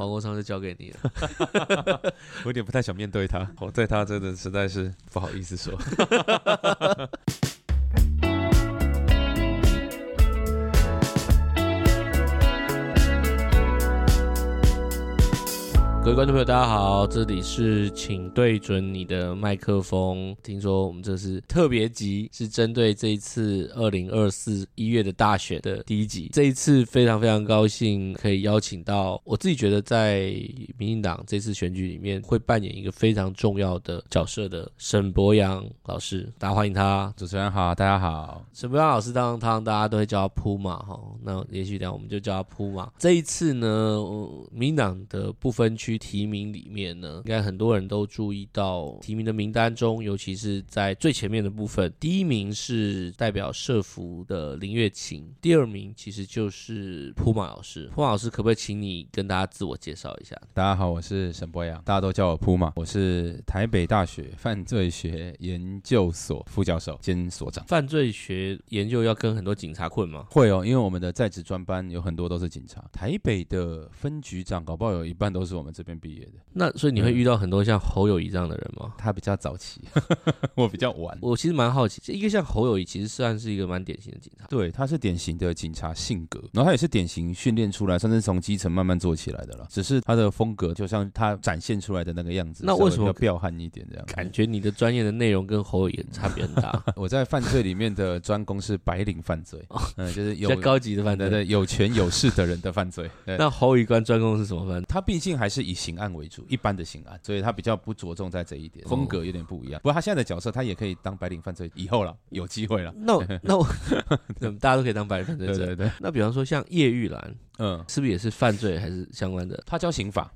黄国昌就交给你了。我有点不太想面对他，我对他真的实在是不好意思说。观众朋友，大家好，这里是请对准你的麦克风。听说我们这是特别集，是针对这一次二零二四一月的大选的第一集。这一次非常非常高兴可以邀请到我自己觉得在民进党这次选举里面会扮演一个非常重要的角色的沈博洋老师，大家欢迎他。主持人好，大家好。沈博洋老师当当大家都会叫他铺马哈，那也许等下我们就叫他铺马。这一次呢，民进党的不分区。提名里面呢，应该很多人都注意到提名的名单中，尤其是在最前面的部分，第一名是代表社福的林月琴，第二名其实就是铺马老师。铺马老师，可不可以请你跟大家自我介绍一下？大家好，我是沈博阳，大家都叫我铺马，我是台北大学犯罪学研究所副教授兼所长。犯罪学研究要跟很多警察混吗？会哦，因为我们的在职专班有很多都是警察，台北的分局长搞不好有一半都是我们这边。毕业的。那所以你会遇到很多像侯友谊这样的人吗？嗯、他比较早期，我比较晚。我其实蛮好奇，一个像侯友谊，其实算是一个蛮典型的警察。对，他是典型的警察性格，然后他也是典型训练出来，算是从基层慢慢做起来的了。只是他的风格，就像他展现出来的那个样子，那为什么要彪悍一点这样？感觉你的专业的内容跟侯友谊差别很大。我在犯罪里面的专攻是白领犯罪，嗯，就是有高级的犯罪，对，有权有势的人的犯罪。那侯友宜关专攻是什么犯罪？他毕竟还是以刑案为主，一般的刑案，所以他比较不着重在这一点，风格有点不一样。不过他现在的角色，他也可以当白领犯罪，以后了，有机会了。那我 那我，大家都可以当白领犯罪。对对对。那比方说像叶玉兰，嗯，是不是也是犯罪还是相关的？他教刑法。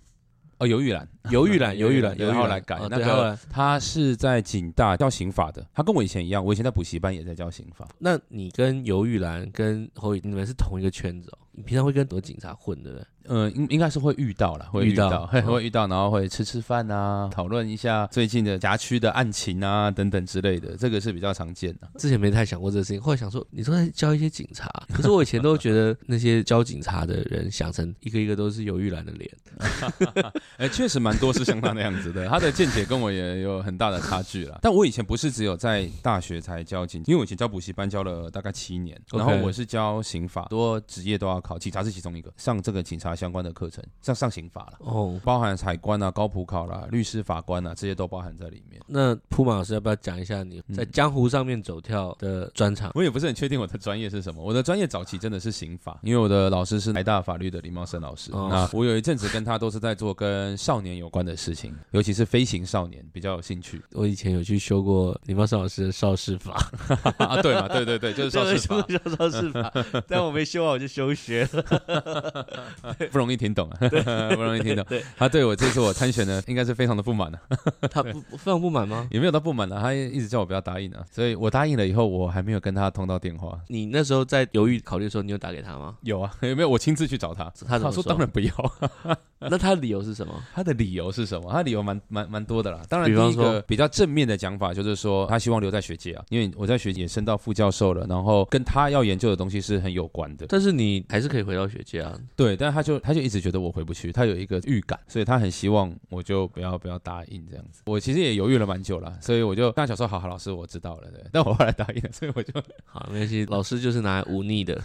哦，游玉兰，游玉兰，游玉兰，然后来改那个，他是在警大教刑法的，他跟我以前一样，我以前在补习班也在教刑法。那你跟游玉兰跟侯宇，你们是同一个圈子哦？你平常会跟很多警察混，对不对？嗯，应应该是会遇到了，会遇到，会会遇到，然后会吃吃饭啊，讨论一下最近的辖区的案情啊，等等之类的，这个是比较常见的。之前没太想过这个事情，后来想说，你说在教一些警察，可是我以前都觉得那些教警察的人想成一个一个都是有玉兰的脸。哎，确实蛮多是像他那样子的，他的见解跟我也有很大的差距了。但我以前不是只有在大学才教警，因为我以前教补习班教了大概七年，然后我是教刑法，多职业都要考，警察是其中一个，上这个警察相关的课程，像上刑法了哦，包含海关啊、高普考啦、律师、法官啊，这些都包含在里面。那铺马老师要不要讲一下你在江湖上面走跳的专长？我也不是很确定我的专业是什么，我的专业早期真的是刑法，因为我的老师是台大法律的李茂生老师。那我有一阵子跟他都是在做跟少年有关的事情，尤其是飞行少年比较有兴趣。我以前有去修过李茂生老师的少事法 啊，对嘛，对对对，就是少事法，少师法，但我没修好我就休学了。不容易听懂啊，不容易听懂。他对我这次我参选呢，应该是非常的不满的。他不非常不满吗？也没有他不满的，他一直叫我不要答应啊。所以我答应了以后，我还没有跟他通到电话。你那时候在犹豫考虑的时候，你有打给他吗？有啊，有没有？我亲自去找他，他说？当然不要。那他的理由是什么？他的理由是什么？他的理由蛮蛮蛮多的啦。当然，第一个比较正面的讲法就是说，他希望留在学界啊，因为我在学界升到副教授了，然后跟他要研究的东西是很有关的。但是你还是可以回到学界啊。对，但是他就他就一直觉得我回不去，他有一个预感，所以他很希望我就不要不要答应这样子。我其实也犹豫了蛮久了，所以我就跟他讲说：“好好，老师，我知道了。”对，但我后来答应了，所以我就 好没关系。老师就是拿来忤逆的，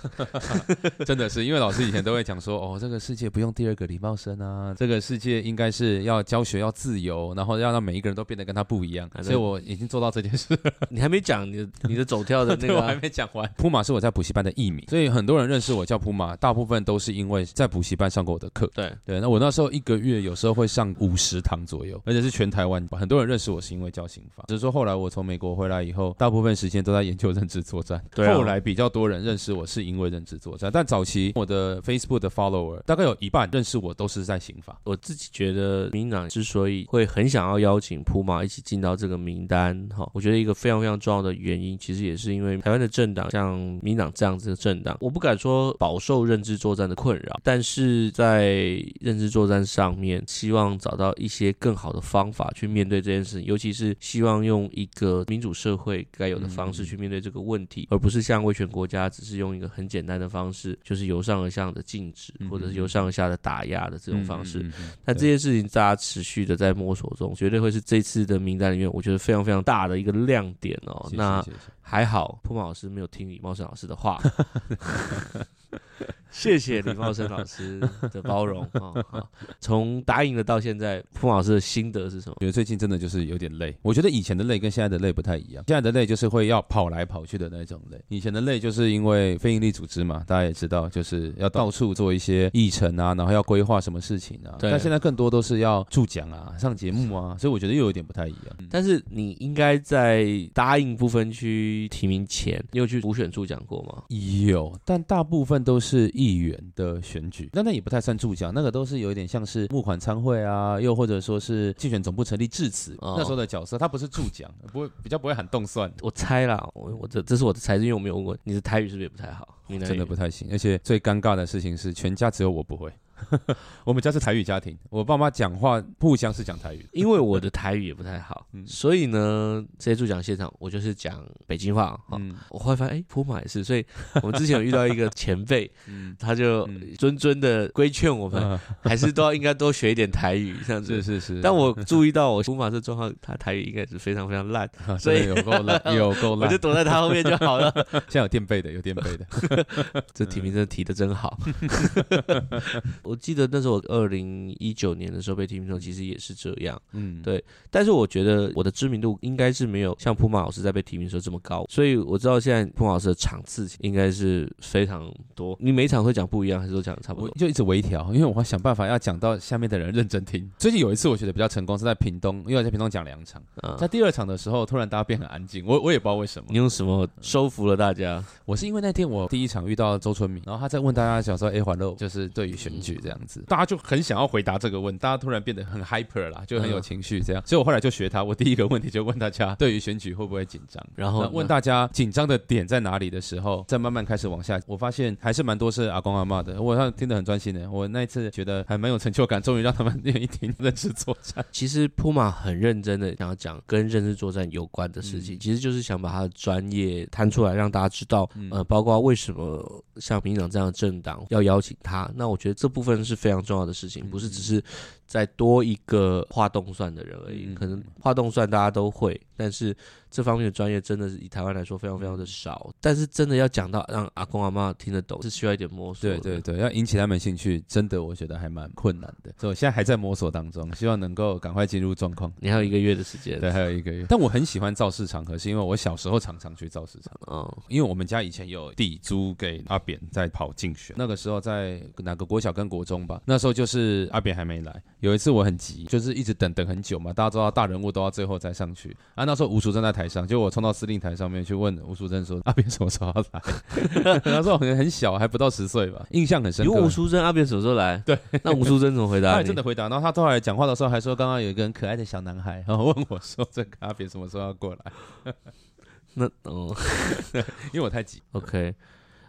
真的是因为老师以前都会讲说：“哦，这个世界不用第二个礼貌生啊，这个世界应该是要教学要自由，然后要让每一个人都变得跟他不一样。”所以我已经做到这件事。你还没讲你的你的走跳的那个、啊，我还没讲完。铺马是我在补习班的艺名，所以很多人认识我叫铺马，大部分都是因为在补习班上过我的课。对对，那我那时候一个月有时候会上五十堂左右，而且是全台湾，很多人认识我是因为教刑法。只是说后来我从美国回来以后，大部分时间都在研究认知作战。对、啊，后来比较多人认识我是因为认知作战，但早期我的 Facebook 的 follower 大概有一半认识我都是在刑法。我自己觉得民进党之所以会很想要邀请普马一起进到这个名单，哈，我觉得一个非常非常重要的原因，其实也是因为台湾的政党像民党这样子的政党，我不敢说饱受认知作战的困扰，但是在认知作战上面，希望找到一些更好的方法去面对这件事情，尤其是希望用一个民主社会该有的方式去面对这个问题，而不是像威权国家只是用一个很简单的方式，就是由上而下的禁止，或者是由上而下的打压的这种种方式。嗯嗯嗯、但这件事情大家持续的在摸索中，绝对会是这次的名单里面，我觉得非常非常大的一个亮点哦。谢谢那还好，铺马老师没有听李茂盛老师的话。谢谢李茂生老师的包容 啊！从、哦、答应了到现在，铺马老师的心得是什么？觉得最近真的就是有点累。我觉得以前的累跟现在的累不太一样。现在的累就是会要跑来跑去的那种累，以前的累就是因为非营利组织嘛，大家也知道，就是要到处做一些议程啊，然后要规划什么事情啊。但现在更多都是要助讲啊、上节目啊，所以我觉得又有点不太一样。但是你应该在答应不分区提名前，你有去补选助讲过吗？有，但大部分都是。议员的选举，那那也不太算助讲，那个都是有一点像是募款参会啊，又或者说是竞选总部成立致辞、哦、那时候的角色，他不是助讲，不会比较不会喊动算。我猜啦，我我这这是我的猜，因为我没有问过你的台语是不是也不太好？真的不太行，而且最尴尬的事情是，全家只有我不会。我们家是台语家庭，我爸妈讲话互相是讲台语，因为我的台语也不太好，嗯、所以呢，这些助讲现场我就是讲北京话。嗯，我后来发现，哎，普马也是，所以我们之前有遇到一个前辈，嗯，他就谆谆的规劝我们，嗯、还是都要应该多学一点台语，这样子。是是是。但我注意到我普马这状况，他台语应该是非常非常烂，啊、所以有够烂，有够烂，我就躲在他后面就好了。现在有垫背的，有垫背的，这提名真的提的真好。我记得那时候二零一九年的时候被提名的时候，其实也是这样，嗯，对。但是我觉得我的知名度应该是没有像铺马老师在被提名的时候这么高，所以我知道现在铺马老师的场次应该是非常多。你每场会讲不一样，还是都讲的差不多？就一直微调，因为我会想办法要讲到下面的人认真听。最近有一次我觉得比较成功是在屏东，因为我在屏东讲两场，嗯、在第二场的时候突然大家变很安静，我我也不知道为什么。你用什么收服了大家？我是因为那天我第一场遇到周春明，然后他在问大家想说，哎，环乐就是对于选举这样子。大家就很想要回答这个问题，大家突然变得很 hyper 啦，就很有情绪这样。所以我后来就学他，我第一个问题就问大家，对于选举会不会紧张？然后问大家紧张的点在哪里的时候，再慢慢开始往下。我发现还是蛮多是阿公阿妈的，我好像听得很专心的。我那一次觉得还蛮有成就感，终于让他们愿意听认知作战。其实铺马很认真的想要讲跟认知作战有关的事情，嗯、其实就是想把他的专业摊出来，让大家知道，嗯、呃，包括为什么像民进党这样的政党要邀请他。那我觉得这部分是非常重要的事情，不是只是再多一个画动算的人而已。可能画动算大家都会，但是。这方面的专业真的是以台湾来说非常非常的少，但是真的要讲到让阿公阿妈听得懂，是需要一点摸索。对对对，要引起他们兴趣，真的我觉得还蛮困难的。所以我现在还在摸索当中，希望能够赶快进入状况。你还有一个月的时间，对，还有一个月。但我很喜欢造势场合，是因为我小时候常常去造势场。嗯，因为我们家以前有地租给阿扁在跑竞选，那个时候在哪个国小跟国中吧，那时候就是阿扁还没来。有一次我很急，就是一直等等很久嘛，大家知道大人物都要最后再上去啊。那时候吴淑珍在台上，就我冲到。司令台上面去问吴淑珍说：“阿扁什么时候要来？”他说：“我可能很小，还不到十岁吧。”印象很深刻。有吴淑珍，阿扁什么时候来？对，那吴淑珍怎么回答？他真的回答。然后他后来讲话的时候还说：“刚刚有一个很可爱的小男孩，然后问我说，这个阿扁什么时候要过来？” 那哦，因为我太急。OK，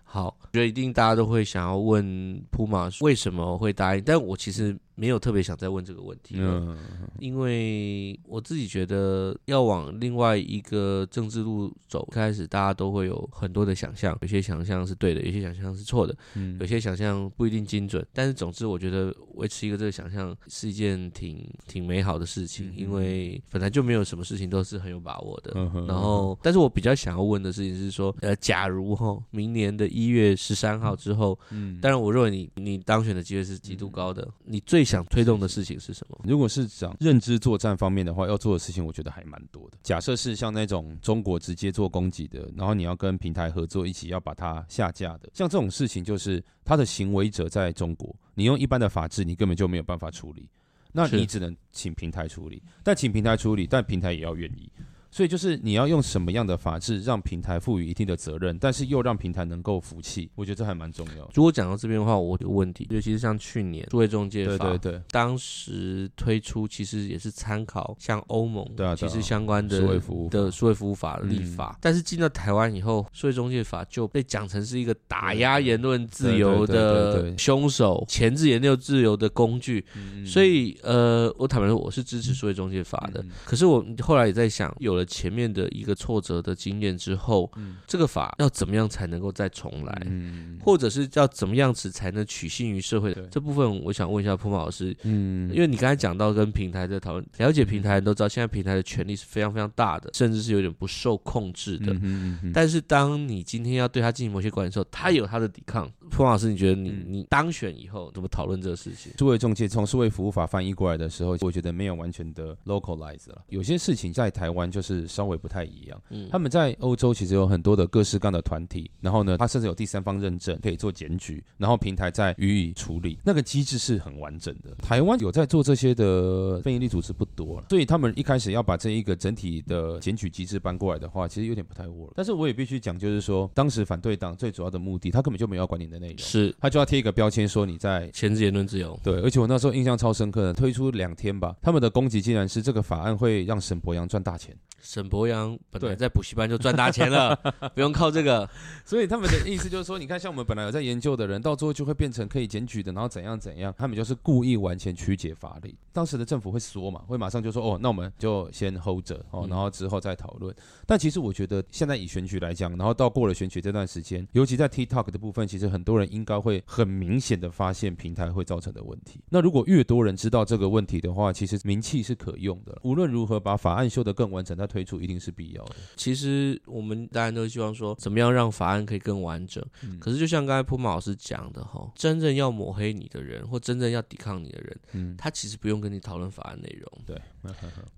好，我觉得一定大家都会想要问铺马为什么会答应，但我其实。没有特别想再问这个问题，嗯，因为我自己觉得要往另外一个政治路走，开始大家都会有很多的想象，有些想象是对的，有些想象是错的，嗯，有些想象不一定精准，但是总之我觉得维持一个这个想象是一件挺挺美好的事情，因为本来就没有什么事情都是很有把握的，然后，但是我比较想要问的事情是说，呃，假如哈，明年的一月十三号之后，嗯，当然我认为你你当选的机会是极度高的，你最想推动的事情是什么？如果是讲认知作战方面的话，要做的事情，我觉得还蛮多的。假设是像那种中国直接做攻击的，然后你要跟平台合作，一起要把它下架的，像这种事情，就是他的行为者在中国，你用一般的法制，你根本就没有办法处理，那你只能请平台处理。但请平台处理，但平台也要愿意。所以就是你要用什么样的法制让平台赋予一定的责任，但是又让平台能够服气，我觉得这还蛮重要。如果讲到这边的话，我有问题，尤其是像去年数位中介法，对对对，当时推出其实也是参考像欧盟对啊，其实相关的数位服务的数位服务法的立法，但是进到台湾以后，数位中介法就被讲成是一个打压言论自由的凶手，钳制言论自由的工具。所以呃，我坦白说，我是支持数位中介法的。可是我后来也在想，有了前面的一个挫折的经验之后，嗯、这个法要怎么样才能够再重来？嗯、或者是要怎么样子才能取信于社会？这部分我想问一下普马老师，嗯，因为你刚才讲到跟平台在讨论，了解平台人都知道，现在平台的权力是非常非常大的，甚至是有点不受控制的。嗯嗯嗯、但是当你今天要对他进行某些管理的时候，他有他的抵抗。普马老师，你觉得你你当选以后怎么讨论这个事情？数位中介从数位服务法翻译过来的时候，我觉得没有完全的 localize 了，有些事情在台湾就是稍微不太一样。嗯，他们在欧洲其实有很多的各式各样的团体，然后呢，他甚至有第三方认证可以做检举，然后平台再予以处理，那个机制是很完整的。台湾有在做这些的非营利组织不多了，所以他们一开始要把这一个整体的检举机制搬过来的话，其实有点不太 work。但是我也必须讲，就是说当时反对党最主要的目的，他根本就没有要管你的内容，是他就要贴一个标签说你在前置言论自由。对，而且我那时候印象超深刻的，推出两天吧，他们的攻击竟然是这个法案会让沈博洋赚大钱。沈博洋本来在补习班就赚大钱了，不用靠这个。所以他们的意思就是说，你看，像我们本来有在研究的人，到最后就会变成可以检举的，然后怎样怎样，他们就是故意完全曲解法律。当时的政府会说嘛，会马上就说，哦，那我们就先 hold 着哦，然后之后再讨论。嗯、但其实我觉得，现在以选举来讲，然后到过了选举这段时间，尤其在 TikTok 的部分，其实很多人应该会很明显的发现平台会造成的问题。那如果越多人知道这个问题的话，其实名气是可用的。无论如何，把法案修得更完整，再推出一定是必要的。其实我们大家都希望说，怎么样让法案可以更完整。嗯、可是就像刚才普马老师讲的哈，真正要抹黑你的人，或真正要抵抗你的人，嗯，他其实不用跟你讨论法案内容，对，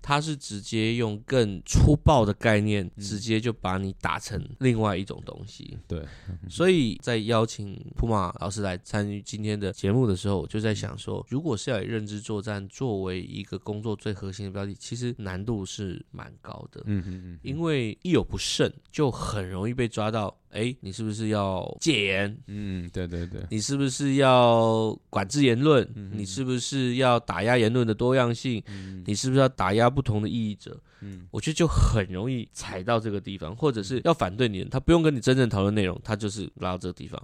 他是直接用更粗暴的概念，嗯、直接就把你打成另外一种东西。对，所以在邀请普马老师来参与今天的节目的时候，我就在想说，如果是要以认知作战作为一个工作最核心的标的，其实难度是蛮高的。嗯嗯嗯，因为一有不慎，就很容易被抓到。哎，你是不是要戒严？嗯，对对对。你是不是要管制言论？嗯、你是不是要打压言论的多样性？嗯、你是不是要打压不同的异议者？嗯，我觉得就很容易踩到这个地方，或者是要反对你，他不用跟你真正讨论内容，他就是拉到这个地方，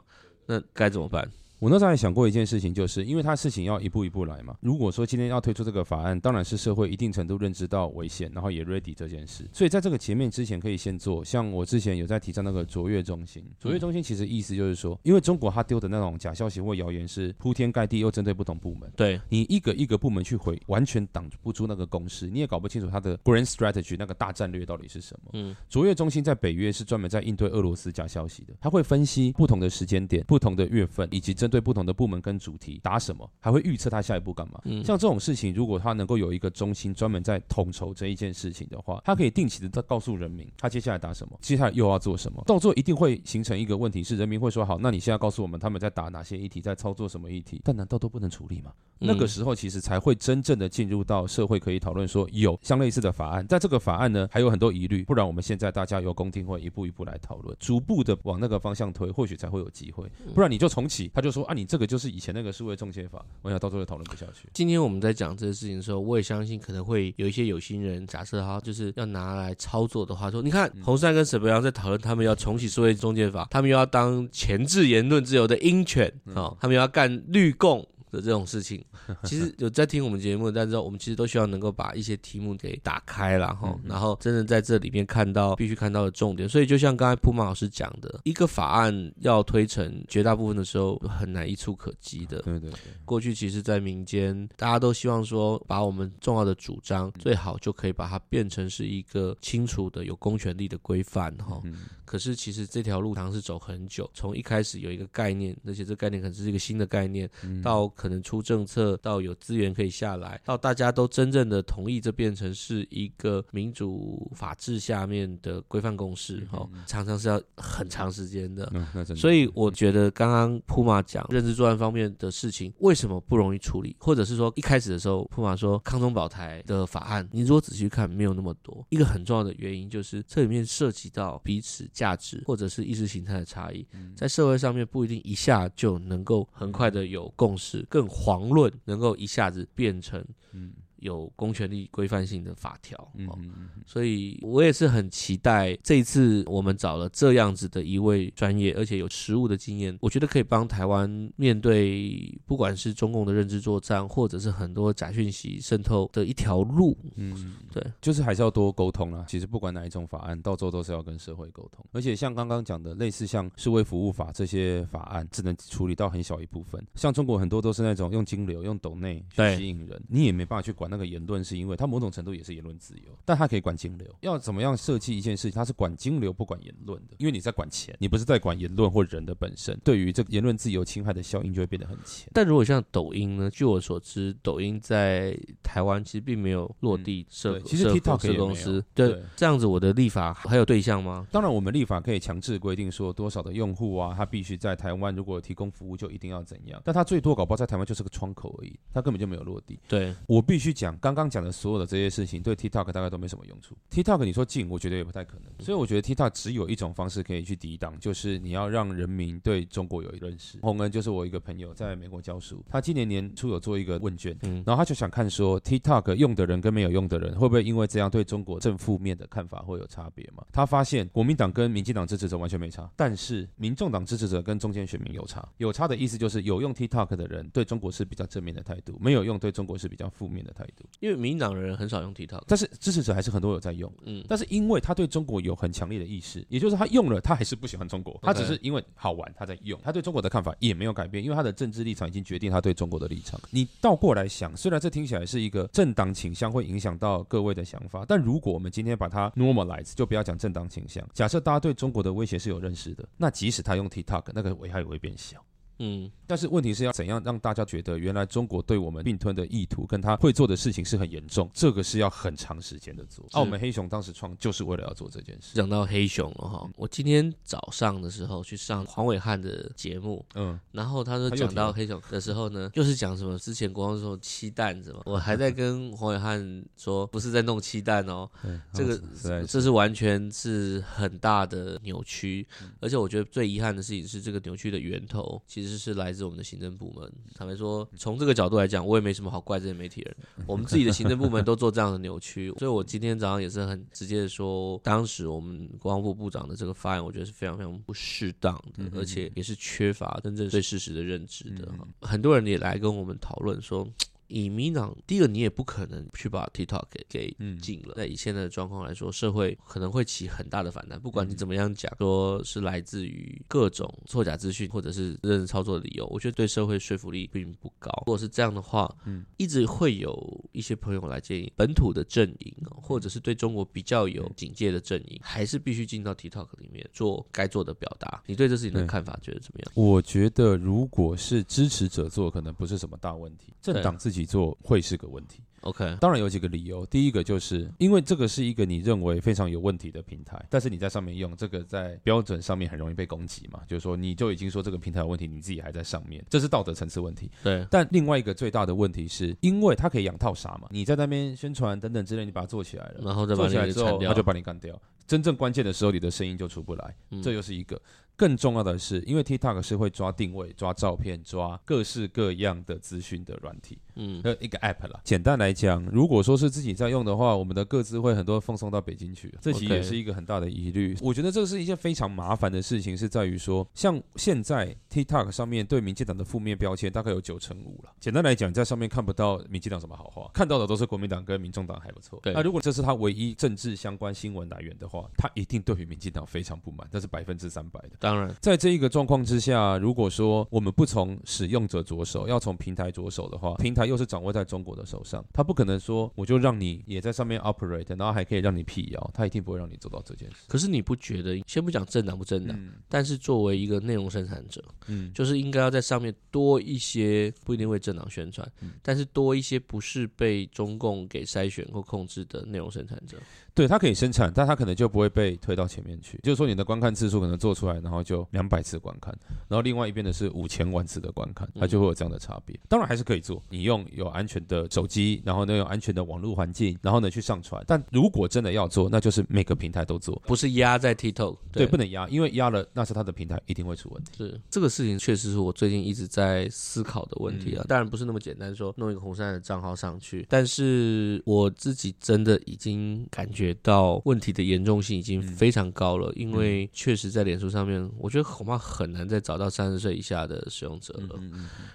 那该怎么办？我那时候还想过一件事情，就是因为他事情要一步一步来嘛。如果说今天要推出这个法案，当然是社会一定程度认知到危险，然后也 ready 这件事。所以在这个前面之前，可以先做。像我之前有在提倡那个卓越中心，卓越中心其实意思就是说，因为中国他丢的那种假消息或谣言是铺天盖地，又针对不同部门。对，你一个一个部门去回，完全挡不住那个攻势，你也搞不清楚他的 grand strategy 那个大战略到底是什么。嗯，卓越中心在北约是专门在应对俄罗斯假消息的，他会分析不同的时间点、不同的月份，以及针对不同的部门跟主题打什么，还会预测他下一步干嘛。嗯，像这种事情，如果他能够有一个中心专门在统筹这一件事情的话，他可以定期的在告诉人民，他接下来打什么，接下来又要做什么。到最后一定会形成一个问题，是人民会说：好，那你现在告诉我们他们在打哪些议题，在操作什么议题？但难道都不能处理吗？嗯、那个时候其实才会真正的进入到社会可以讨论说，有相类似的法案，在这个法案呢还有很多疑虑，不然我们现在大家由公听会一步一步来讨论，逐步的往那个方向推，或许才会有机会。不然你就重启，他就说啊，你这个就是以前那个。数位中介法，我想到最后讨论不下去。今天我们在讲这个事情的时候，我也相信可能会有一些有心人，假设他就是要拿来操作的话，说你看洪山跟沈博阳在讨论，他们要重启数位中介法，他们又要当前置言论自由的鹰犬啊，他们要干绿共。的这种事情，其实有在听我们节目，但是我们其实都希望能够把一些题目给打开了哈，然后真的在这里面看到必须看到的重点。所以就像刚才铺马老师讲的，一个法案要推成，绝大部分的时候很难一触可及的。对对对。过去其实，在民间大家都希望说，把我们重要的主张最好就可以把它变成是一个清楚的、有公权力的规范哈。可是其实这条路常是走很久，从一开始有一个概念，而且这个概念可能是一个新的概念，到可能出政策，到有资源可以下来，到大家都真正的同意，这变成是一个民主法治下面的规范共识，哈，常常是要很长时间的。所以我觉得刚刚铺马讲认知作战方面的事情，为什么不容易处理，或者是说一开始的时候，铺马说康中保台的法案，你如果仔细看，没有那么多。一个很重要的原因就是这里面涉及到彼此价值或者是意识形态的差异，在社会上面不一定一下就能够很快的有共识，更。遑论能够一下子变成嗯有公权力规范性的法条。嗯嗯嗯。所以我也是很期待这一次我们找了这样子的一位专业，而且有实务的经验，我觉得可以帮台湾面对不管是中共的认知作战，或者是很多假讯息渗透的一条路。嗯，对，就是还是要多沟通啦。其实不管哪一种法案，到最后都是要跟社会沟通。而且像刚刚讲的，类似像数位服务法这些法案，只能处理到很小一部分。像中国很多都是那种用金流、用抖内去吸引人，你也没办法去管那个言论，是因为它某种程度也是言论自由，但它可以管金流。要怎么样设计一件事情，它是管金流不管言论的，因为你在管钱，你不是在管言论或人的本身。对于这个言论自由侵害的效应就会变得很浅。但如果像抖音呢？据我所知，抖音在台湾其实并没有落地设、嗯，其实 TikTok 公司对，对这样子，我的立法还有对象吗？当然，我们立法可以强制规定说多少的用户啊，他必须在台湾如果提供服务就一定要怎样。但他最多搞不好在台湾就是个窗口而已，他根本就没有落地。对，我必须讲，刚刚讲的所有的这些事情，对 TikTok 大概都没什么用处。TikTok 你说禁，我觉得也不太可能。所以我觉得 TikTok 只有一种方式可以去抵挡，就是你要让人民对中国有认识。洪恩就是我一个朋友，在美国教书，他今年年初有做一个问卷，嗯，然后他就想看说 TikTok 用的人跟没有用的人会不会因为这样对中国正负面的看法会有差别嘛？他发现国民党跟民进党支持者完全没差，但是民众党支持者跟中间选民有差。有差的意思就是有用 TikTok 的人对中国是比较正面的态度，没有用对中国是比较负面的态度。因为民进党的人很少用 TikTok，但是支持者还是很多有在用。嗯，但是因为他对中国有很强烈的意识，也就是他用了，他还是不喜欢中国，他只是因为好玩他在用，他对中国的看法也没有改变，因为他的政治立场已经决定他对中国的立场。你倒过来想，虽然这听起来是一个政党倾向会影响到各位的想法，但如果我们今天把它 normalize，就不要讲政党倾向，假设大家对中国的威胁是有认识的，那即使他用 TikTok，那个危害也会变小。嗯，但是问题是要怎样让大家觉得原来中国对我们并吞的意图跟他会做的事情是很严重，这个是要很长时间的做。啊，我们黑熊当时创就是为了要做这件事。讲到黑熊了哈，我今天早上的时候去上黄伟汉的节目，嗯，然后他说讲到黑熊的时候呢，又是讲什么之前国防说鸡蛋什么，我还在跟黄伟汉说不是在弄鸡蛋哦，这个这是完全是很大的扭曲，而且我觉得最遗憾的事情是这个扭曲的源头其实。是来自我们的行政部门。坦白说，从这个角度来讲，我也没什么好怪这些媒体人。我们自己的行政部门都做这样的扭曲，所以我今天早上也是很直接的说，当时我们国防部部长的这个发言，我觉得是非常非常不适当的，而且也是缺乏真正对事实的认知的。很多人也来跟我们讨论说。以民党，第一个你也不可能去把 TikTok 给给禁了。在以现在的状况来说，社会可能会起很大的反弹。不管你怎么样讲，说是来自于各种错假资讯或者是认真操作的理由，我觉得对社会说服力并不高。如果是这样的话，嗯，一直会有一些朋友来建议，本土的阵营或者是对中国比较有警戒的阵营，还是必须进到 TikTok 里面做该做的表达。你对这事情的看法觉得怎么样？我觉得如果是支持者做，可能不是什么大问题。政党自己。做会是个问题。OK，当然有几个理由。第一个就是因为这个是一个你认为非常有问题的平台，但是你在上面用这个，在标准上面很容易被攻击嘛。就是说，你就已经说这个平台有问题，你自己还在上面，这是道德层次问题。对。但另外一个最大的问题是，因为它可以养套啥嘛，你在那边宣传等等之类，你把它做起来了，然后再把做起来之后，他就把你干掉。真正关键的时候，你的声音就出不来，这又是一个。更重要的是，因为 TikTok 是会抓定位、抓照片、抓各式各样的资讯的软体，嗯，的一个 App 啦。简单来讲，如果说是自己在用的话，我们的各自会很多奉送到北京去，这其实也是一个很大的疑虑。我觉得这是一件非常麻烦的事情，是在于说，像现在 TikTok 上面对民进党的负面标签大概有九成五了。简单来讲，在上面看不到民进党什么好话，看到的都是国民党跟民众党还不错。那如果这是他唯一政治相关新闻来源的话，他一定对于民进党非常不满，这是百分之三百的。当然，在这一个。状况之下，如果说我们不从使用者着手，要从平台着手的话，平台又是掌握在中国的手上，他不可能说我就让你也在上面 operate，然后还可以让你辟谣，他一定不会让你做到这件事。可是你不觉得？先不讲政党不政党，嗯、但是作为一个内容生产者，嗯，就是应该要在上面多一些，不一定为政党宣传，嗯、但是多一些不是被中共给筛选或控制的内容生产者。对，它可以生产，但它可能就不会被推到前面去。就是说，你的观看次数可能做出来，然后后就两百次观看，然后另外一边的是五千万次的观看，它就会有这样的差别。当然还是可以做，你用有安全的手机，然后呢有安全的网络环境，然后呢去上传。但如果真的要做，那就是每个平台都做，不是压在 TikTok，对，对，不能压，因为压了那是它的平台一定会出问题。是这个事情确实是我最近一直在思考的问题啊，嗯、当然不是那么简单说弄一个红杉的账号上去，但是我自己真的已经感觉到问题的严重性已经非常高了，嗯、因为确实在脸书上面，我觉得恐怕很难再找到三十岁以下的使用者了。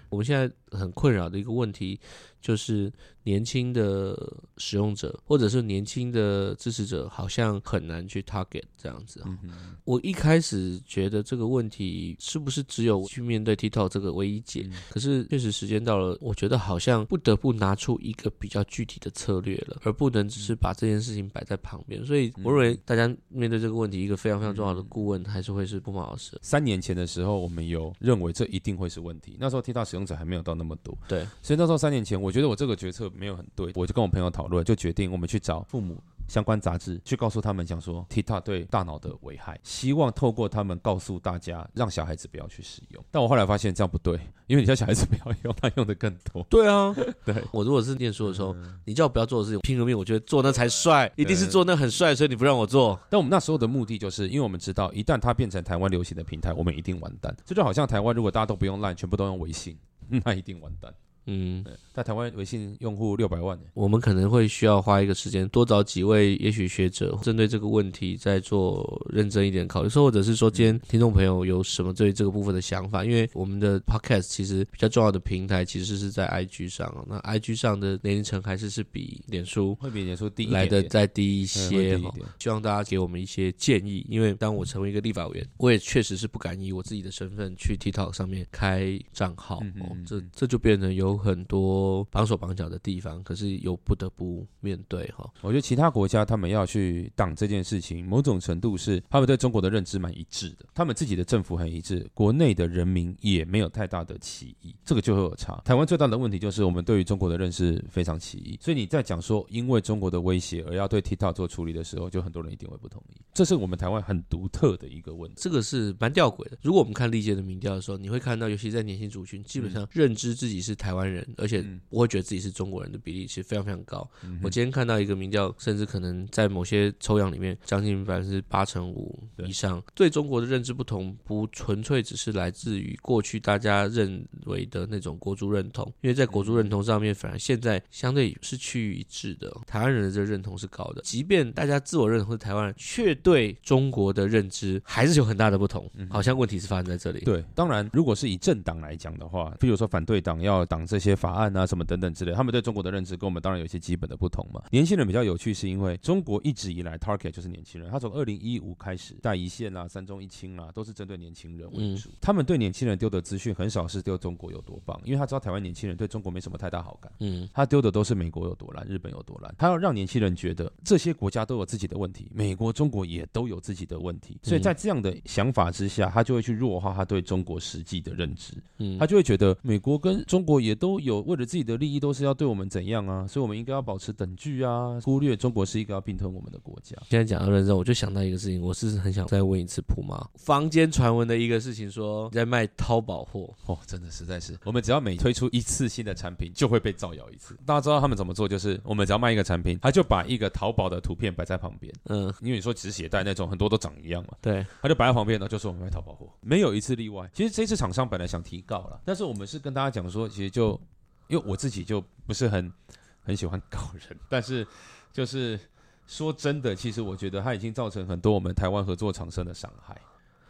我们现在很困扰的一个问题就是。年轻的使用者或者是年轻的支持者，好像很难去 target 这样子。嗯、我一开始觉得这个问题是不是只有去面对 TikTok 这个唯一解？嗯、可是确实时间到了，我觉得好像不得不拿出一个比较具体的策略了，而不能只是把这件事情摆在旁边。所以我认为大家面对这个问题，一个非常非常重要的顾问还是会是布马老师。三年前的时候，我们有认为这一定会是问题，那时候 TikTok 使用者还没有到那么多。对，所以那时候三年前，我觉得我这个决策。没有很对，我就跟我朋友讨论，就决定我们去找父母相关杂志，去告诉他们讲说 TikTok 对大脑的危害，希望透过他们告诉大家，让小孩子不要去使用。但我后来发现这样不对，因为你叫小孩子不要用，他用的更多。对啊，对我如果是念书的时候，嗯、你叫我不要做的事情，拼个命，我觉得做那才帅，一定是做那很帅，所以你不让我做。但我们那时候的目的就是，因为我们知道，一旦它变成台湾流行的平台，我们一定完蛋。这就好像台湾如果大家都不用 Line，全部都用微信，那一定完蛋。嗯，在台湾微信用户六百万，我们可能会需要花一个时间，多找几位也许学者，针对这个问题再做认真一点考虑，说或者是说今天听众朋友有什么对这个部分的想法？因为我们的 podcast 其实比较重要的平台其实是在 IG 上，那 IG 上的年龄层还是是比脸书会比脸书低来的再低一些哈。希望大家给我们一些建议，因为当我成为一个立法委员，我也确实是不敢以我自己的身份去 TikTok 上面开账号，这这就变成有。有很多绑手绑脚的地方，可是又不得不面对哈。我觉得其他国家他们要去挡这件事情，某种程度是他们对中国的认知蛮一致的，他们自己的政府很一致，国内的人民也没有太大的歧义，这个就会有差。台湾最大的问题就是我们对于中国的认识非常歧义，所以你在讲说因为中国的威胁而要对 TikTok 做处理的时候，就很多人一定会不同意。这是我们台湾很独特的一个问题，这个是蛮吊诡的。如果我们看历届的民调的时候，你会看到，尤其在年轻族群，基本上认知自己是台湾人，而且不会觉得自己是中国人的比例其实非常非常高。我今天看到一个民调，甚至可能在某些抽样里面，将近百分之八成五以上对，对中国的认知不同，不纯粹只是来自于过去大家认为的那种国族认同，因为在国族认同上面，反而现在相对是趋于一致的。台湾人的这个认同是高的，即便大家自我认同是台湾人，却对中国的认知还是有很大的不同。好像问题是发生在这里。对，当然，如果是以政党来讲的话，比如说反对党要挡这些法案啊。什么等等之类，他们对中国的认知跟我们当然有一些基本的不同嘛。年轻人比较有趣，是因为中国一直以来 target 就是年轻人，他从二零一五开始，带一线啊、三中一轻啊，都是针对年轻人为主。嗯、他们对年轻人丢的资讯很少是丢中国有多棒，因为他知道台湾年轻人对中国没什么太大好感。嗯，他丢的都是美国有多烂，日本有多烂。他要让年轻人觉得这些国家都有自己的问题，美国、中国也都有自己的问题。所以在这样的想法之下，他就会去弱化他对中国实际的认知。嗯，他就会觉得美国跟中国也都有为了自己的利益都是要。对我们怎样啊？所以，我们应该要保持等距啊，忽略中国是一个要并吞我们的国家。现在讲到认证，我就想到一个事情，我是很想再问一次普妈。坊间传闻的一个事情说，在卖淘宝货哦，真的实在是，我们只要每推出一次新的产品，就会被造谣一次。大家知道他们怎么做？就是我们只要卖一个产品，他就把一个淘宝的图片摆在旁边，嗯，因为你说纸写带那种很多都长一样嘛，对，他就摆在旁边，呢就说我们卖淘宝货，没有一次例外。其实这次厂商本来想提告了，但是我们是跟大家讲说，其实就。因为我自己就不是很很喜欢搞人，但是就是说真的，其实我觉得它已经造成很多我们台湾合作厂商的伤害，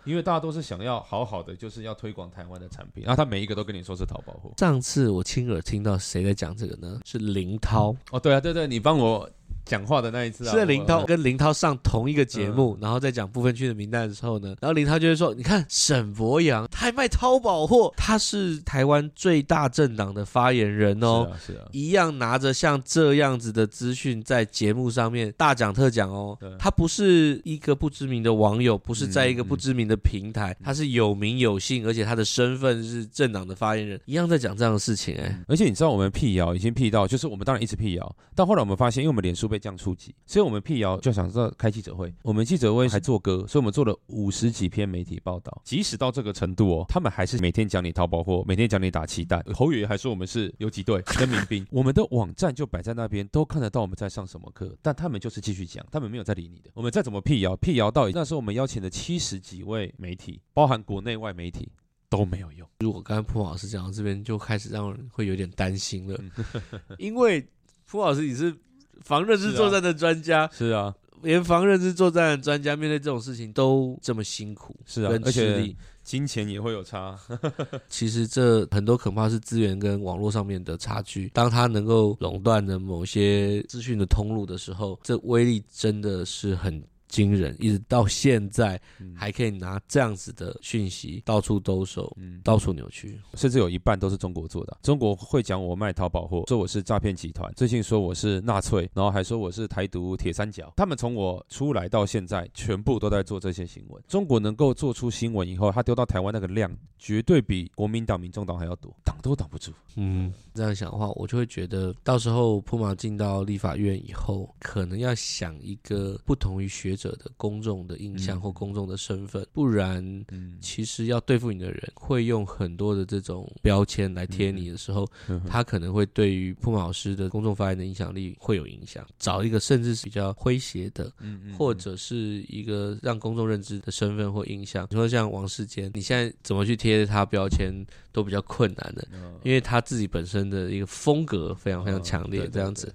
因为大家都是想要好好的，就是要推广台湾的产品，然后他每一个都跟你说是淘宝货。上次我亲耳听到谁在讲这个呢？是林涛。嗯。哦，对啊，对对，你帮我。讲话的那一次啊，是林涛跟林涛上同一个节目，嗯、然后在讲部分区的名单的时候呢，然后林涛就会说：“你看沈博洋，他还卖淘宝货，他是台湾最大政党的发言人哦，是啊，是啊，一样拿着像这样子的资讯在节目上面大讲特讲哦，对。他不是一个不知名的网友，不是在一个不知名的平台，嗯。嗯、他是有名有姓，而且他的身份是政党的发言人，一样在讲这样的事情哎、欸，而且你知道我们辟谣已经辟到，就是我们当然一直辟谣，但后来我们发现，因为我们脸书。被这样触及，所以我们辟谣就想说开记者会，我们记者会还做歌，所以我们做了五十几篇媒体报道。即使到这个程度哦，他们还是每天讲你淘宝货，每天讲你打气弹。侯爷还说我们是游击队跟民兵，我们的网站就摆在那边，都看得到我们在上什么课，但他们就是继续讲，他们没有在理你的。我们再怎么辟谣，辟谣到那时候我们邀请了七十几位媒体，包含国内外媒体。都没有用。如果刚才蒲老师讲到这边，就开始让人会有点担心了，因为蒲老师你是防认知作战的专家，是啊，连防认知作战的专家面对这种事情都这么辛苦，是啊，而且金钱也会有差。其实这很多可怕是资源跟网络上面的差距，当他能够垄断了某些资讯的通路的时候，这威力真的是很。惊人，一直到现在还可以拿这样子的讯息到处兜售，嗯，到处扭曲，甚至有一半都是中国做的。中国会讲我卖淘宝货，说我是诈骗集团，最近说我是纳粹，然后还说我是台独铁三角。他们从我出来到现在，全部都在做这些新闻。中国能够做出新闻以后，他丢到台湾那个量，绝对比国民党、民众党还要多，挡都挡不住。嗯，这样想的话，我就会觉得，到时候铺马进到立法院以后，可能要想一个不同于学者。的公众的印象或公众的身份，不然，其实要对付你的人会用很多的这种标签来贴你的时候，他可能会对于铺马老师的公众发言的影响力会有影响。找一个甚至是比较诙谐的，或者是一个让公众认知的身份或印象。你说像王世坚，你现在怎么去贴他标签都比较困难的，因为他自己本身的一个风格非常非常强烈，这样子。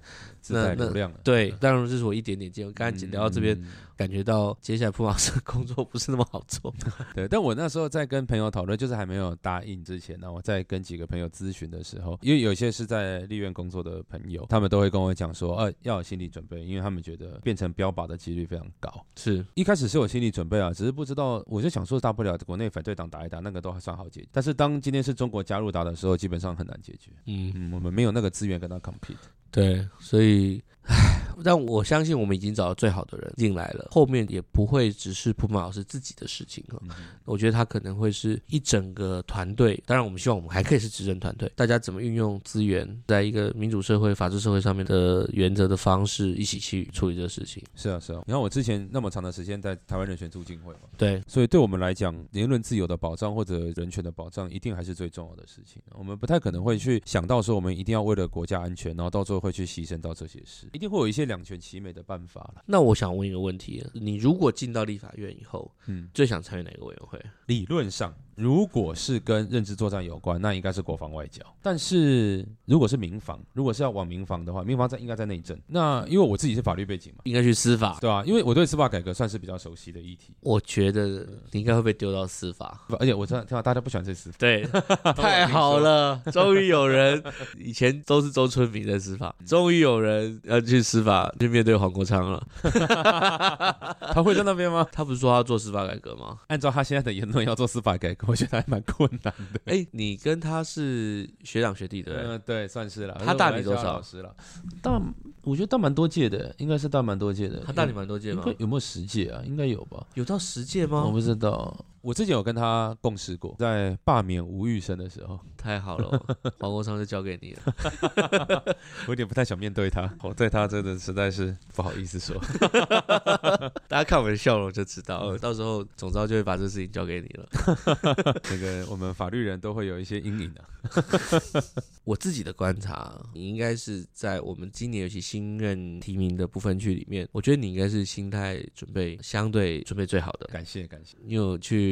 那那对，当然这是我一点点见。我刚才聊到这边。感觉到接下来铺老师的工作不是那么好做，对。但我那时候在跟朋友讨论，就是还没有答应之前呢，我在跟几个朋友咨询的时候，因为有些是在立院工作的朋友，他们都会跟我讲说，呃，要有心理准备，因为他们觉得变成标靶的几率非常高。是一开始是有心理准备啊，只是不知道，我就想说，大不了国内反对党打一打，那个都还算好解决。但是当今天是中国加入打的时候，基本上很难解决。嗯嗯，我们没有那个资源跟他 compete。对，所以。唉，但我相信我们已经找到最好的人进来了，后面也不会只是普马老师自己的事情了。我觉得他可能会是一整个团队。当然，我们希望我们还可以是执政团队，大家怎么运用资源，在一个民主社会、法治社会上面的原则的方式，一起去处理这个事情。是啊，是啊。你看我之前那么长的时间在台湾人权促进会嘛，对，所以对我们来讲，言论自由的保障或者人权的保障，一定还是最重要的事情。我们不太可能会去想到说，我们一定要为了国家安全，然后到最后会去牺牲到这些事，一定会有一些两全其美的办法了。那我想问一个问题：你如果进到立法院以后，嗯，最想参与哪个委员会？理论上。如果是跟认知作战有关，那应该是国防外交。但是如果是民防，如果是要往民防的话，民防在应该在内政。那因为我自己是法律背景嘛，应该去司法，对吧、啊？因为我对司法改革算是比较熟悉的议题。我觉得你应该会被丢到司法，而且我知道，听到大家不喜欢这司法。对，太好 了，终于有人，以前都是周春明在司法，终于有人要去司法去面对黄国昌了。他会在那边吗？他不是说他要做司法改革吗？按照他现在的言论，要做司法改革，我觉得还蛮困。难的哎，你跟他是学长学弟的，嗯，对，算是了。他大你多少？老师了，大，我觉得大蛮多届的，应该是大蛮多届的。他大你蛮多届吗？有没有十届啊？应该有吧？有到十届吗？我不知道。我之前有跟他共事过，在罢免吴玉生的时候，太好了，黄国昌就交给你了。我有点不太想面对他，我对他真的实在是不好意思说。大家看我的笑容就知道，到时候总召就会把这事情交给你了。那个我们法律人都会有一些阴影的。我自己的观察，你应该是在我们今年尤其新任提名的部分区里面，我觉得你应该是心态准备相对准备最好的。感谢感谢，你有去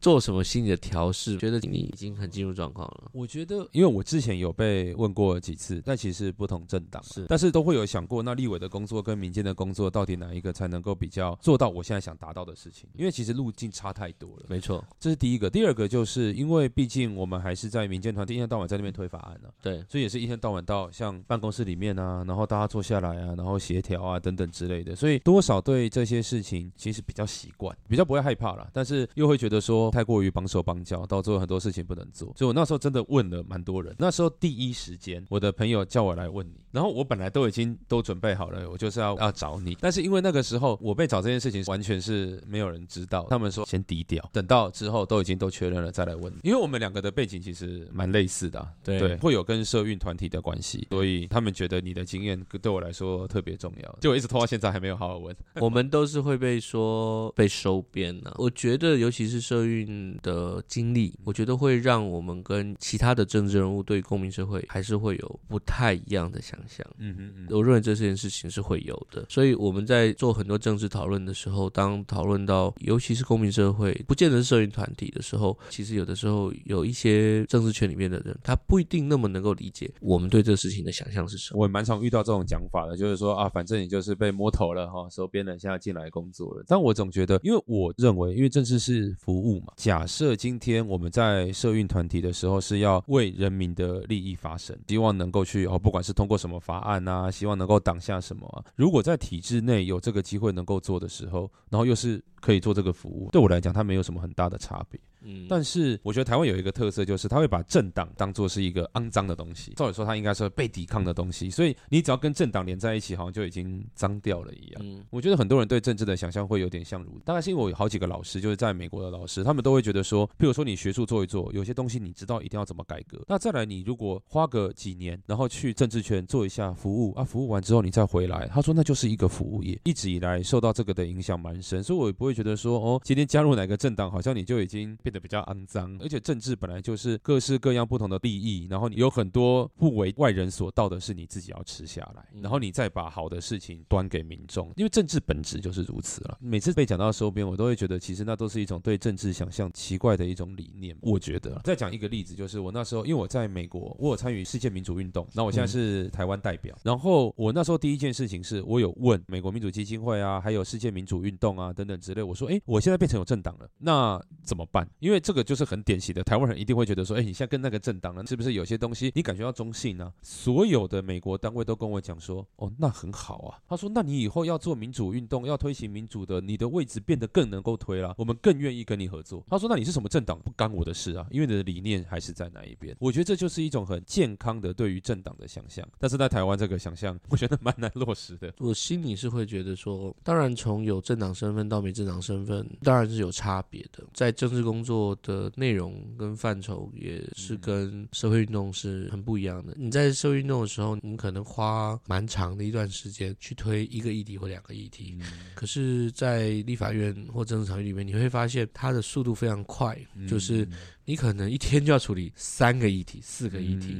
做什么心理的调试？觉得你已经很进入状况了。我觉得，因为我之前有被问过几次，但其实不同政党是，但是都会有想过，那立委的工作跟民间的工作到底哪一个才能够比较做到我现在想达到的事情？因为其实路径差太多了。没错，这是第一个。第二个就是因为毕竟我们还是在民间团体，一天到晚在那边推法案呢、啊。对，所以也是一天到晚到像办公室里面啊，然后大家坐下来啊，然后协调啊等等之类的，所以多少对这些事情其实比较习惯，比较不会害怕了。但是又会会觉得说太过于绑手绑脚，导致很多事情不能做。所以我那时候真的问了蛮多人。那时候第一时间，我的朋友叫我来问你。然后我本来都已经都准备好了，我就是要要找你，但是因为那个时候我被找这件事情完全是没有人知道，他们说先低调，等到之后都已经都确认了再来问。因为我们两个的背景其实蛮类似的，对，对，会有跟社运团体的关系，所以他们觉得你的经验对我来说特别重要，就我一直拖到现在还没有好好问。我们都是会被说被收编的，我觉得尤其是社运的经历，我觉得会让我们跟其他的政治人物对公民社会还是会有不太一样的想象。嗯嗯嗯，我认为这件事情是会有的，所以我们在做很多政治讨论的时候，当讨论到尤其是公民社会，不见得是社运团体的时候，其实有的时候有一些政治圈里面的人，他不一定那么能够理解我们对这个事情的想象是什么。我也蛮常遇到这种讲法的，就是说啊，反正你就是被摸头了哈，收编了，现在进来工作了。但我总觉得，因为我认为，因为政治是服务嘛，假设今天我们在社运团体的时候是要为人民的利益发声，希望能够去哦，不管是通过什么法案啊，希望能够挡下什么，如果在体制内有这个机会能够做的时候，然后又是可以做这个服务，对我来讲，它没有什么很大的差别。嗯，但是我觉得台湾有一个特色，就是他会把政党当做是一个肮脏的东西。照理说，它应该是被抵抗的东西，所以你只要跟政党连在一起，好像就已经脏掉了一样。嗯，我觉得很多人对政治的想象会有点像如，大概是因为我有好几个老师，就是在美国的老师，他们都会觉得说，譬如说你学术做一做，有些东西你知道一定要怎么改革。那再来，你如果花个几年，然后去政治圈做一下服务啊，服务完之后你再回来，他说那就是一个服务业，一直以来受到这个的影响蛮深，所以我也不会觉得说，哦，今天加入哪个政党，好像你就已经变得比较肮脏。而且政治本来就是各式各样不同的利益，然后你有很多不为外人所道的是你自己要吃下来，然后你再把好的事情端给民众，因为政治本质就是如此了。每次被讲到收编，我都会觉得其实那都是一种对政治想象奇怪的一种理念。我觉得再讲一个例子，就是我那时候因为我在美国，我有参与世界民主运动，那我现在是台湾代表，然后我那时候第一件事情是我有问美国民主基金会啊，还有世界民主运动啊等等之类，我说，哎，我现在变成有政党了，那怎么办？因为这个就是很。典型的台湾人一定会觉得说，哎，你现在跟那个政党呢，是不是有些东西你感觉到中性呢？所有的美国单位都跟我讲说，哦，那很好啊。他说，那你以后要做民主运动，要推行民主的，你的位置变得更能够推了，我们更愿意跟你合作。他说，那你是什么政党不干我的事啊，因为你的理念还是在那一边。我觉得这就是一种很健康的对于政党的想象，但是在台湾这个想象，我觉得蛮难落实的。我心里是会觉得说，当然从有政党身份到没政党身份，当然是有差别的，在政治工作的内容跟范畴也是跟社会运动是很不一样的。你在社会运动的时候，你可能花蛮长的一段时间去推一个议题或两个议题，可是，在立法院或政治场域里面，你会发现它的速度非常快，就是你可能一天就要处理三个议题、四个议题。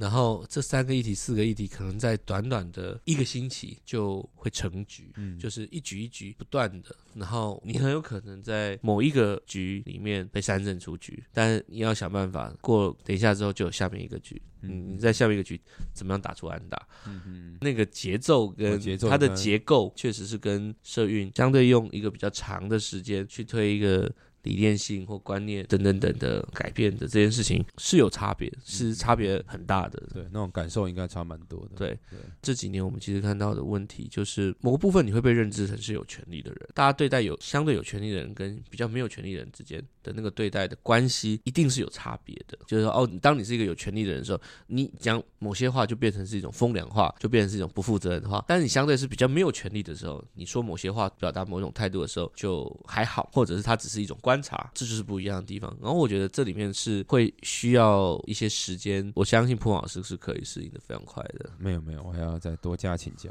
然后这三个议题、四个议题，可能在短短的一个星期就会成局，嗯，就是一局一局不断的。然后你很有可能在某一个局里面被三振出局，但你要想办法过，等一下之后就有下面一个局，嗯，你在下面一个局怎么样打出安打？嗯嗯，那个节奏跟它的结构确实是跟社运相对用一个比较长的时间去推一个。理念性或观念等等等的改变的这件事情是有差别，是差别很大的。对，那种感受应该差蛮多的。对，对这几年我们其实看到的问题就是，某个部分你会被认知成是有权利的人，大家对待有相对有权利的人跟比较没有权利的人之间的那个对待的关系，一定是有差别的。就是说，哦，当你是一个有权利的人的时候，你讲某些话就变成是一种风凉话，就变成是一种不负责任的话；但是你相对是比较没有权利的时候，你说某些话表达某种态度的时候就还好，或者是它只是一种观察，这就是不一样的地方。然后我觉得这里面是会需要一些时间，我相信朴老师是可以适应的非常快的。没有没有，我还要再多加请教。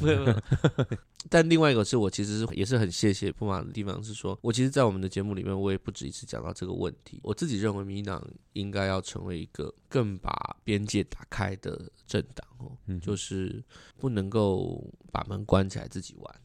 没有。但另外一个是我其实也是很谢谢普马的地方是说，我其实，在我们的节目里面，我也不止一直讲到这个问题。我自己认为，民进党应该要成为一个更把边界打开的政党哦，就是不能够把门关起来自己玩。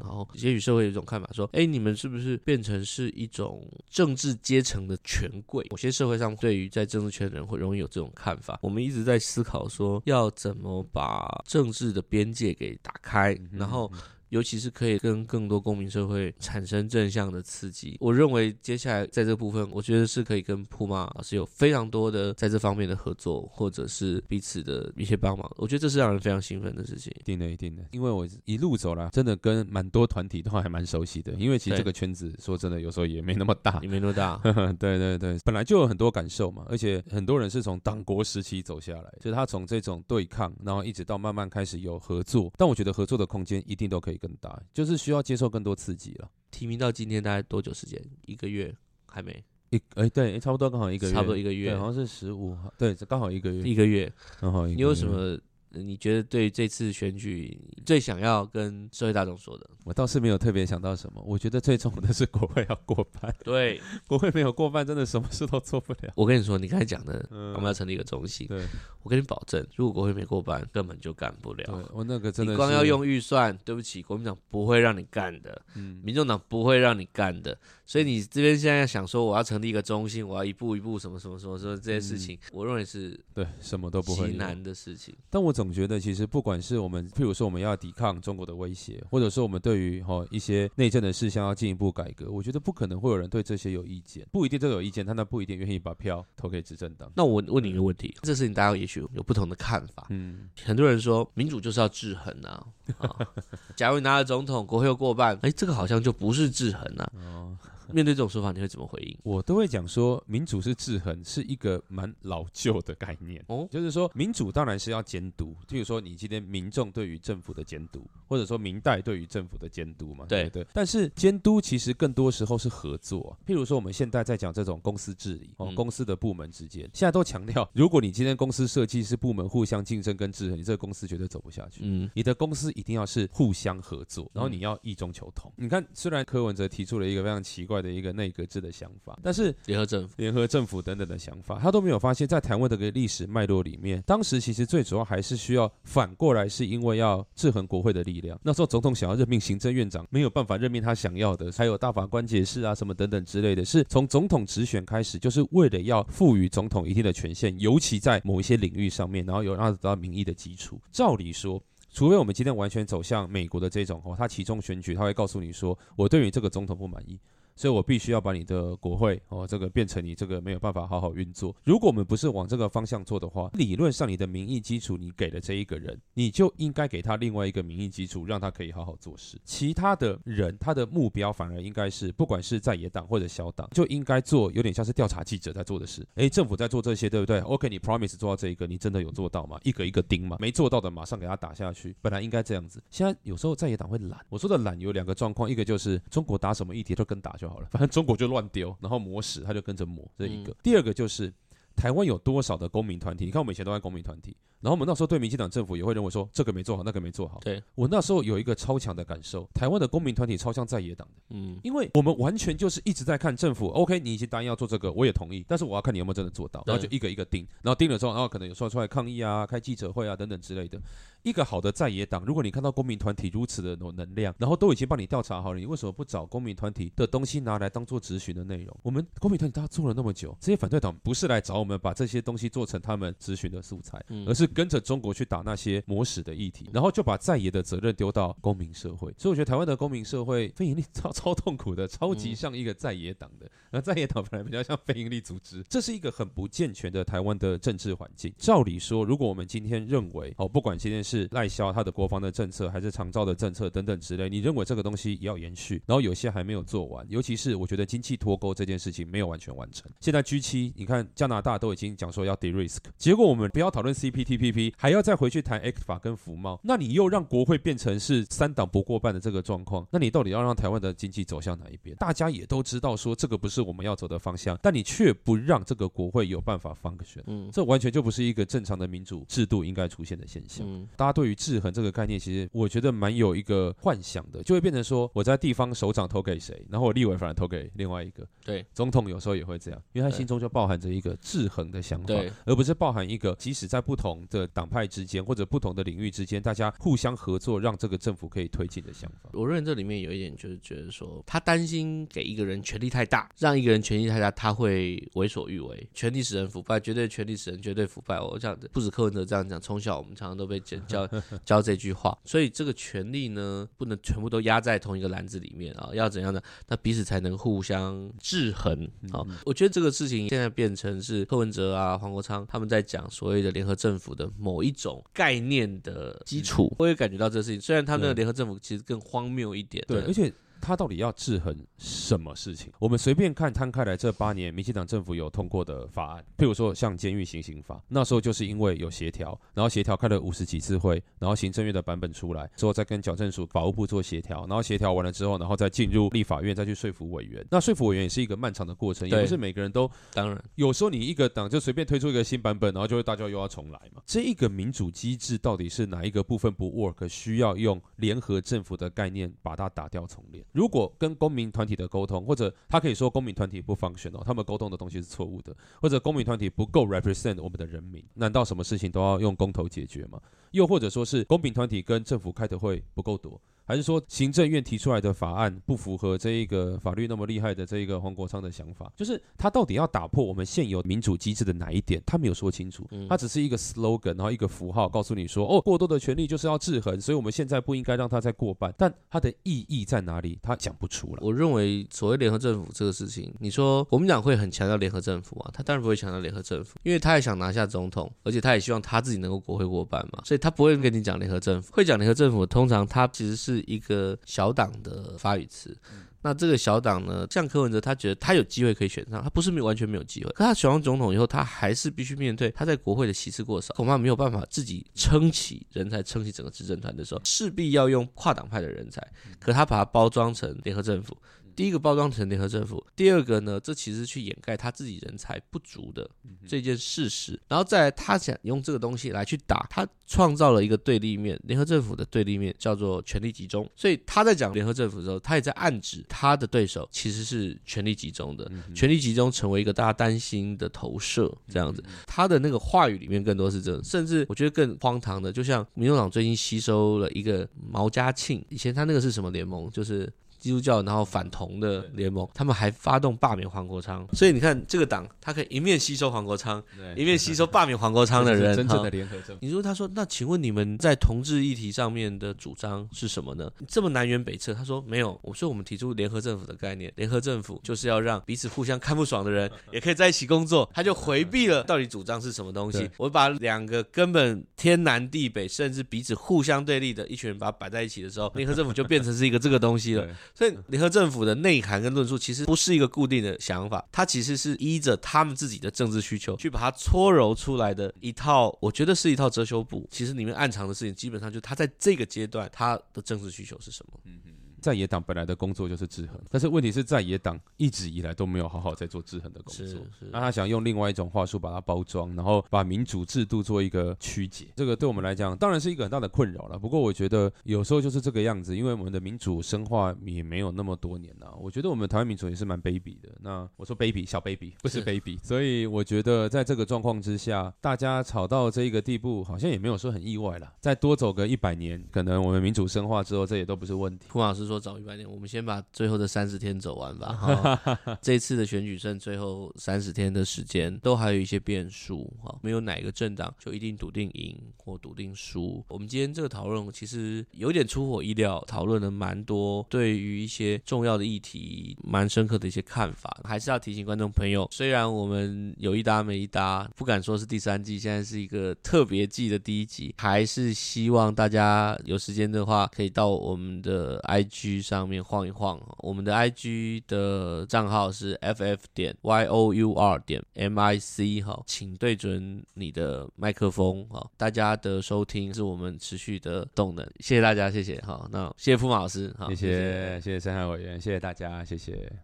然后，也许社会有一种看法说：“哎，你们是不是变成是一种政治阶层的权贵？”某些社会上对于在政治圈的人会容易有这种看法。我们一直在思考说，要怎么把政治的边界给打开，然后。尤其是可以跟更多公民社会产生正向的刺激。我认为接下来在这部分，我觉得是可以跟铺马老师有非常多的在这方面的合作，或者是彼此的一些帮忙。我觉得这是让人非常兴奋的事情。一定的，一定的，因为我一路走来，真的跟蛮多团体都还蛮熟悉的。因为其实这个圈子说真的，有时候也没那么大，也没那么大。对对对，本来就有很多感受嘛，而且很多人是从党国时期走下来，就是他从这种对抗，然后一直到慢慢开始有合作。但我觉得合作的空间一定都可以更大，就是需要接受更多刺激了。提名到今天大概多久时间？一个月还没？一哎对，差不多刚好一个月，差不多一个月，好像是十五号，对，刚好一个月，一个月，刚好一个月。你有什么？你觉得对这次选举最想要跟社会大众说的？我倒是没有特别想到什么。我觉得最重要的是国会要过半。对，国会没有过半，真的什么事都做不了。我跟你说，你刚才讲的，嗯、我们要成立一个中心。对，我跟你保证，如果国会没过半，根本就干不了。我那个真的，你光要用预算，对不起，国民党不会让你干的。嗯，民众党不会让你干的。所以你这边现在想说，我要成立一个中心，我要一步一步什么什么什么说这些事情，嗯、我认为是对什么都不会难的事情。但我总觉得，其实不。管是我们，譬如说我们要抵抗中国的威胁，或者说我们对于哈一些内政的事项要进一步改革，我觉得不可能会有人对这些有意见，不一定都有意见，他那不一定愿意把票投给执政党。那我问你一个问题，这事情大家也许有不同的看法。嗯，很多人说民主就是要制衡啊，啊 假如你拿了总统，国会又过半，哎，这个好像就不是制衡啊。哦 面对这种说法，你会怎么回应？我都会讲说，民主是制衡，是一个蛮老旧的概念。哦，就是说，民主当然是要监督，譬如说，你今天民众对于政府的监督，或者说明代对于政府的监督嘛。对对。但是监督其实更多时候是合作。譬如说，我们现在在讲这种公司治理，哦，公司的部门之间，现在都强调，如果你今天公司设计是部门互相竞争跟制衡，你这个公司绝对走不下去。嗯，你的公司一定要是互相合作，然后你要异中求同。你看，虽然柯文哲提出了一个非常奇怪。的一个内阁制的想法，但是联合政府、联合政府等等的想法，他都没有发现，在台湾的个历史脉络里面，当时其实最主要还是需要反过来，是因为要制衡国会的力量。那时候总统想要任命行政院长，没有办法任命他想要的，还有大法官解释啊什么等等之类的，是从总统直选开始，就是为了要赋予总统一定的权限，尤其在某一些领域上面，然后有让他得到民意的基础。照理说，除非我们今天完全走向美国的这种哦，他其中选举，他会告诉你说，我对于这个总统不满意。所以我必须要把你的国会哦，这个变成你这个没有办法好好运作。如果我们不是往这个方向做的话，理论上你的民意基础你给了这一个人，你就应该给他另外一个民意基础，让他可以好好做事。其他的人他的目标反而应该是，不管是在野党或者小党，就应该做有点像是调查记者在做的事。诶，政府在做这些，对不对？OK，你 promise 做到这一个，你真的有做到吗？一个一个盯嘛？没做到的马上给他打下去。本来应该这样子，现在有时候在野党会懒。我说的懒有两个状况，一个就是中国打什么议题都跟打就好了，反正中国就乱丢，然后抹屎，他就跟着抹，这一个。嗯、第二个就是台湾有多少的公民团体？你看我们以前都在公民团体。然后我们那时候对民进党政府也会认为说，这个没做好，那个没做好。对，我那时候有一个超强的感受，台湾的公民团体超像在野党的，嗯，因为我们完全就是一直在看政府，OK，你已经答应要做这个，我也同意，但是我要看你有没有真的做到，然后就一个一个盯，然后盯了之后，然后可能有时候出来抗议啊，开记者会啊等等之类的。一个好的在野党，如果你看到公民团体如此的有能量，然后都已经帮你调查好了，你为什么不找公民团体的东西拿来当做质询的内容？我们公民团体大家做了那么久，这些反对党不是来找我们把这些东西做成他们质询的素材，而是跟着中国去。打那些抹屎的议题，然后就把在野的责任丢到公民社会，所以我觉得台湾的公民社会非营利超超痛苦的，超级像一个在野党的，那在野党本来比较像非营利组织，这是一个很不健全的台湾的政治环境。照理说，如果我们今天认为哦，不管今天是赖萧他的国防的政策，还是长照的政策等等之类，你认为这个东西也要延续，然后有些还没有做完，尤其是我觉得经济脱钩这件事情没有完全完成。现在 G7，你看加拿大都已经讲说要 de-risk，结果我们不要讨论 CPTP CPTPP，还要再回去谈 ACT 法跟服贸，那你又让国会变成是三党不过半的这个状况，那你到底要让台湾的经济走向哪一边？大家也都知道说这个不是我们要走的方向，但你却不让这个国会有办法 function，嗯，这完全就不是一个正常的民主制度应该出现的现象。嗯，大家对于制衡这个概念，其实我觉得蛮有一个幻想的，就会变成说我在地方首长投给谁，然后我立委反而投给另外一个。对，总统有时候也会这样，因为他心中就包含着一个制衡的想法，而不是包含一个即使在不同的党派之间或者不同的领域之间，大家互相合作，让这个政府可以推进的想法。我认为这里面有一点就是觉得说，他担心给一个人权力太大，让一个人权力太大，他会为所欲为，权力使人腐败，绝对权力使人绝对腐败。我想，不止柯文哲这样讲，从小我们常常都被教 教这句话。所以这个权力呢，不能全部都压在同一个篮子里面啊，要怎样呢？那彼此才能互相制衡啊。我觉得这个事情现在变成是柯文哲啊、黄国昌他们在讲所谓的联合政府的某一种概念的基础，我也感觉到这个事情。虽然他们的联合政府其实更荒谬一点，对，而且。他到底要制衡什么事情？我们随便看摊开来，这八年民进党政府有通过的法案，譬如说像监狱行刑法，那时候就是因为有协调，然后协调开了五十几次会，然后行政院的版本出来之后，再跟矫正署、法务部做协调，然后协调完了之后，然后再进入立法院再去说服委员。那说服委员也是一个漫长的过程，也不是每个人都。当然，有时候你一个党就随便推出一个新版本，然后就会大家又要重来嘛。这一个民主机制到底是哪一个部分不 work，需要用联合政府的概念把它打掉重练。如果跟公民团体的沟通，或者他可以说公民团体不 function 哦，他们沟通的东西是错误的，或者公民团体不够 represent 我们的人民，难道什么事情都要用公投解决吗？又或者说是公民团体跟政府开的会不够多？还是说行政院提出来的法案不符合这一个法律那么厉害的这一个黄国昌的想法？就是他到底要打破我们现有民主机制的哪一点？他没有说清楚，他只是一个 slogan，然后一个符号，告诉你说哦，过多的权利就是要制衡，所以我们现在不应该让他再过半。但他的意义在哪里？他讲不出来。我认为所谓联合政府这个事情，你说国民党会很强调联合政府啊？他当然不会强调联合政府，因为他也想拿下总统，而且他也希望他自己能够国会过半嘛，所以他不会跟你讲联合政府。会讲联合政府，通常他其实是一个。小党的发语词，那这个小党呢，像柯文哲，他觉得他有机会可以选上，他不是没有完全没有机会，可他选上总统以后，他还是必须面对他在国会的席次过少，恐怕没有办法自己撑起人才，撑起整个执政团的时候，势必要用跨党派的人才，可他把它包装成联合政府。第一个包装成联合政府，第二个呢，这其实去掩盖他自己人才不足的这件事实，然后再来他想用这个东西来去打，他创造了一个对立面，联合政府的对立面叫做权力集中，所以他在讲联合政府的时候，他也在暗指他的对手其实是权力集中的，权力集中成为一个大家担心的投射，这样子，他的那个话语里面更多是这种，甚至我觉得更荒唐的，就像民众党最近吸收了一个毛家庆，以前他那个是什么联盟，就是。基督教然后反同的联盟，他们还发动罢免黄国昌，所以你看这个党，他可以一面吸收黄国昌，一面吸收罢免黄国昌的 人，真正的联合政府。你说他说，那请问你们在同志议题上面的主张是什么呢？这么南辕北辙，他说没有。我说我们提出联合政府的概念，联合政府就是要让彼此互相看不爽的人 也可以在一起工作，他就回避了到底主张是什么东西。我把两个根本天南地北，甚至彼此互相对立的一群人把它摆在一起的时候，联合政府就变成是一个这个东西了。所以联合政府的内涵跟论述其实不是一个固定的想法，它其实是依着他们自己的政治需求去把它搓揉出来的一套，我觉得是一套遮羞布。其实里面暗藏的事情，基本上就是他在这个阶段他的政治需求是什么。嗯在野党本来的工作就是制衡，但是问题是在野党一直以来都没有好好在做制衡的工作。那他想用另外一种话术把它包装，然后把民主制度做一个曲解。这个对我们来讲当然是一个很大的困扰了。不过我觉得有时候就是这个样子，因为我们的民主深化也没有那么多年了。我觉得我们台湾民主也是蛮卑鄙的。那我说卑鄙，小 baby 不是卑鄙。所以我觉得在这个状况之下，大家吵到这一个地步，好像也没有说很意外了。再多走个一百年，可能我们民主深化之后，这也都不是问题。胡老师说早一百年，我们先把最后的三十天走完吧。哈，这次的选举剩最后三十天的时间，都还有一些变数。哈，没有哪个政党就一定笃定赢或笃定输。我们今天这个讨论其实有点出乎我意料，讨论了蛮多对于一些重要的议题蛮深刻的一些看法。还是要提醒观众朋友，虽然我们有一搭没一搭，不敢说是第三季，现在是一个特别季的第一集，还是希望大家有时间的话，可以到我们的 IG 上面晃一晃，我们的 I G 的账号是 F F 点 Y O U R 点 M I C 哈，请对准你的麦克风哈，大家的收听是我们持续的动能，谢谢大家，谢谢哈，那谢谢付马老师，好，谢谢谢谢。深海委员，谢谢大家，谢谢。